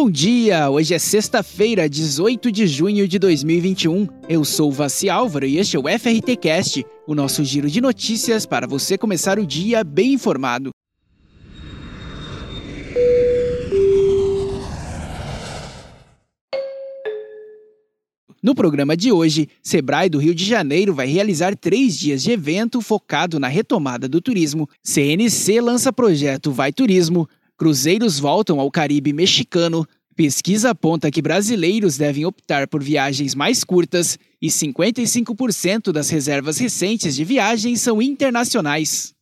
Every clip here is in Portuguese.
Bom dia! Hoje é sexta-feira, 18 de junho de 2021. Eu sou Vassi Álvaro e este é o FRT Cast, o nosso giro de notícias para você começar o dia bem informado. No programa de hoje, Sebrae do Rio de Janeiro vai realizar três dias de evento focado na retomada do turismo. CNC lança projeto Vai Turismo. Cruzeiros voltam ao Caribe mexicano. Pesquisa aponta que brasileiros devem optar por viagens mais curtas e 55% das reservas recentes de viagens são internacionais.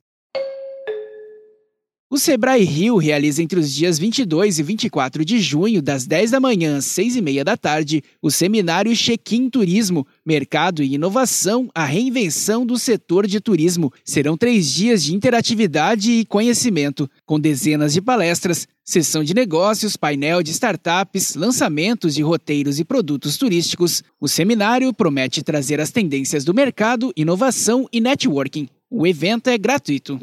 O Sebrae Rio realiza entre os dias 22 e 24 de junho, das 10 da manhã às 6 e meia da tarde, o seminário Check-in Turismo, Mercado e Inovação, a reinvenção do setor de turismo. Serão três dias de interatividade e conhecimento, com dezenas de palestras, sessão de negócios, painel de startups, lançamentos de roteiros e produtos turísticos. O seminário promete trazer as tendências do mercado, inovação e networking. O evento é gratuito.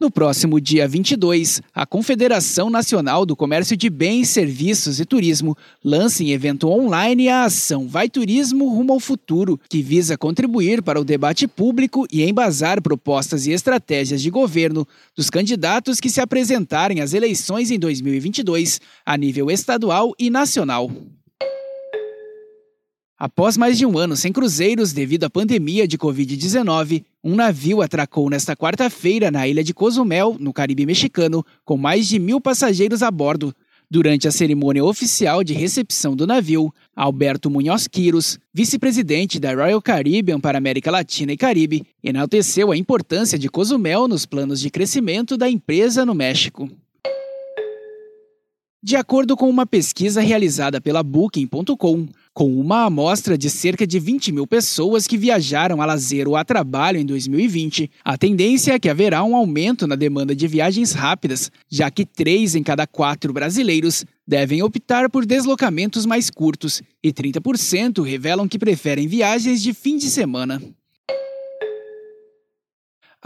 No próximo dia 22, a Confederação Nacional do Comércio de Bens, Serviços e Turismo lança em evento online a ação Vai Turismo Rumo ao Futuro, que visa contribuir para o debate público e embasar propostas e estratégias de governo dos candidatos que se apresentarem às eleições em 2022, a nível estadual e nacional. Após mais de um ano sem cruzeiros devido à pandemia de Covid-19, um navio atracou nesta quarta-feira na ilha de Cozumel, no Caribe mexicano, com mais de mil passageiros a bordo. Durante a cerimônia oficial de recepção do navio, Alberto Munhoz Quiros, vice-presidente da Royal Caribbean para América Latina e Caribe, enalteceu a importância de Cozumel nos planos de crescimento da empresa no México. De acordo com uma pesquisa realizada pela Booking.com, com uma amostra de cerca de 20 mil pessoas que viajaram a lazer ou a trabalho em 2020, a tendência é que haverá um aumento na demanda de viagens rápidas, já que 3 em cada 4 brasileiros devem optar por deslocamentos mais curtos e 30% revelam que preferem viagens de fim de semana.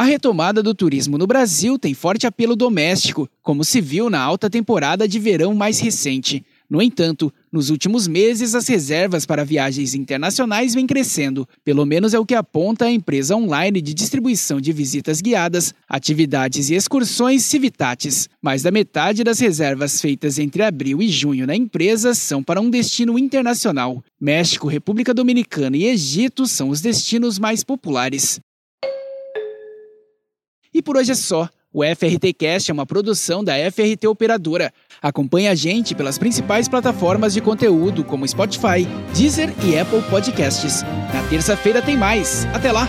A retomada do turismo no Brasil tem forte apelo doméstico, como se viu na alta temporada de verão mais recente. No entanto, nos últimos meses, as reservas para viagens internacionais vêm crescendo, pelo menos é o que aponta a empresa online de distribuição de visitas guiadas, atividades e excursões Civitatis. Mais da metade das reservas feitas entre abril e junho na empresa são para um destino internacional. México, República Dominicana e Egito são os destinos mais populares. E por hoje é só. O FRT Cast é uma produção da FRT Operadora. Acompanhe a gente pelas principais plataformas de conteúdo como Spotify, Deezer e Apple Podcasts. Na terça-feira tem mais. Até lá!